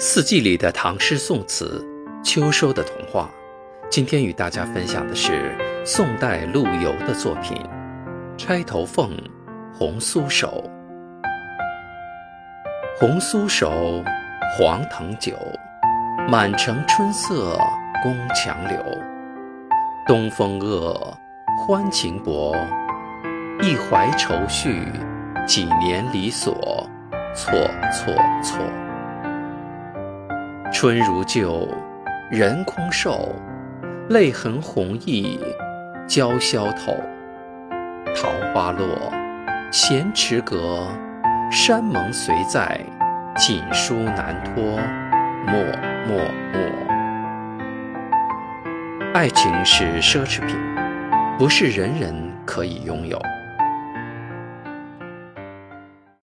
四季里的唐诗宋词，秋收的童话。今天与大家分享的是宋代陆游的作品《钗头凤·红酥手》。红酥手，黄藤酒，满城春色宫墙柳。东风恶，欢情薄，一怀愁绪，几年离索，错错错。春如旧，人空瘦，泪痕红浥鲛绡透。桃花落，闲池阁，山盟虽在，锦书难托，默默默。爱情是奢侈品，不是人人可以拥有。